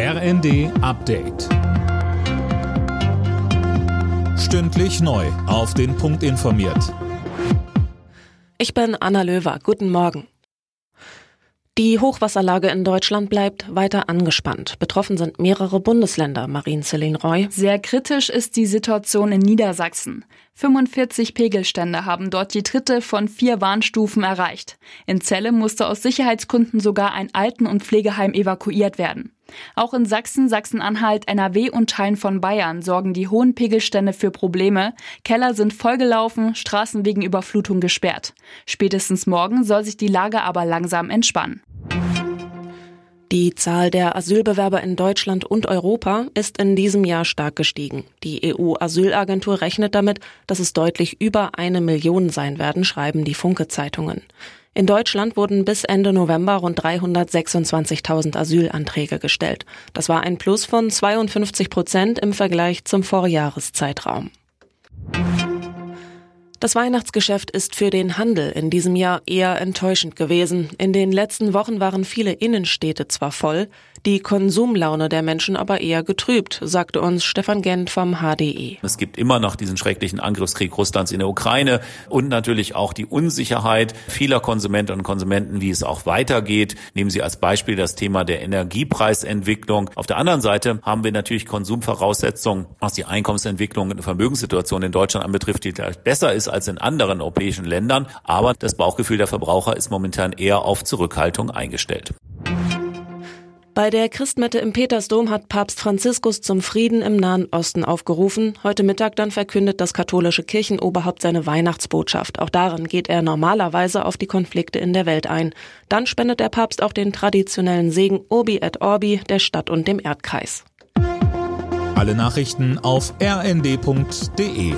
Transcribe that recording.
RND Update. Stündlich neu. Auf den Punkt informiert. Ich bin Anna Löwer. Guten Morgen. Die Hochwasserlage in Deutschland bleibt weiter angespannt. Betroffen sind mehrere Bundesländer, Marien-Celine Roy. Sehr kritisch ist die Situation in Niedersachsen. 45 Pegelstände haben dort die dritte von vier Warnstufen erreicht. In Celle musste aus Sicherheitsgründen sogar ein Alten- und Pflegeheim evakuiert werden. Auch in Sachsen, Sachsen-Anhalt, NRW und Teilen von Bayern sorgen die hohen Pegelstände für Probleme. Keller sind vollgelaufen, Straßen wegen Überflutung gesperrt. Spätestens morgen soll sich die Lage aber langsam entspannen. Die Zahl der Asylbewerber in Deutschland und Europa ist in diesem Jahr stark gestiegen. Die EU-Asylagentur rechnet damit, dass es deutlich über eine Million sein werden, schreiben die Funke-Zeitungen. In Deutschland wurden bis Ende November rund 326.000 Asylanträge gestellt. Das war ein Plus von 52 Prozent im Vergleich zum Vorjahreszeitraum. Das Weihnachtsgeschäft ist für den Handel in diesem Jahr eher enttäuschend gewesen. In den letzten Wochen waren viele Innenstädte zwar voll, die Konsumlaune der Menschen aber eher getrübt, sagte uns Stefan Gent vom HDE. Es gibt immer noch diesen schrecklichen Angriffskrieg Russlands in der Ukraine und natürlich auch die Unsicherheit vieler Konsumentinnen und Konsumenten, wie es auch weitergeht. Nehmen Sie als Beispiel das Thema der Energiepreisentwicklung. Auf der anderen Seite haben wir natürlich Konsumvoraussetzungen, was die Einkommensentwicklung und Vermögenssituation in Deutschland anbetrifft, die besser ist als in anderen europäischen Ländern. Aber das Bauchgefühl der Verbraucher ist momentan eher auf Zurückhaltung eingestellt. Bei der Christmette im Petersdom hat Papst Franziskus zum Frieden im Nahen Osten aufgerufen. Heute Mittag dann verkündet das katholische Kirchenoberhaupt seine Weihnachtsbotschaft. Auch darin geht er normalerweise auf die Konflikte in der Welt ein. Dann spendet der Papst auch den traditionellen Segen Urbi et Orbi der Stadt und dem Erdkreis. Alle Nachrichten auf rnd.de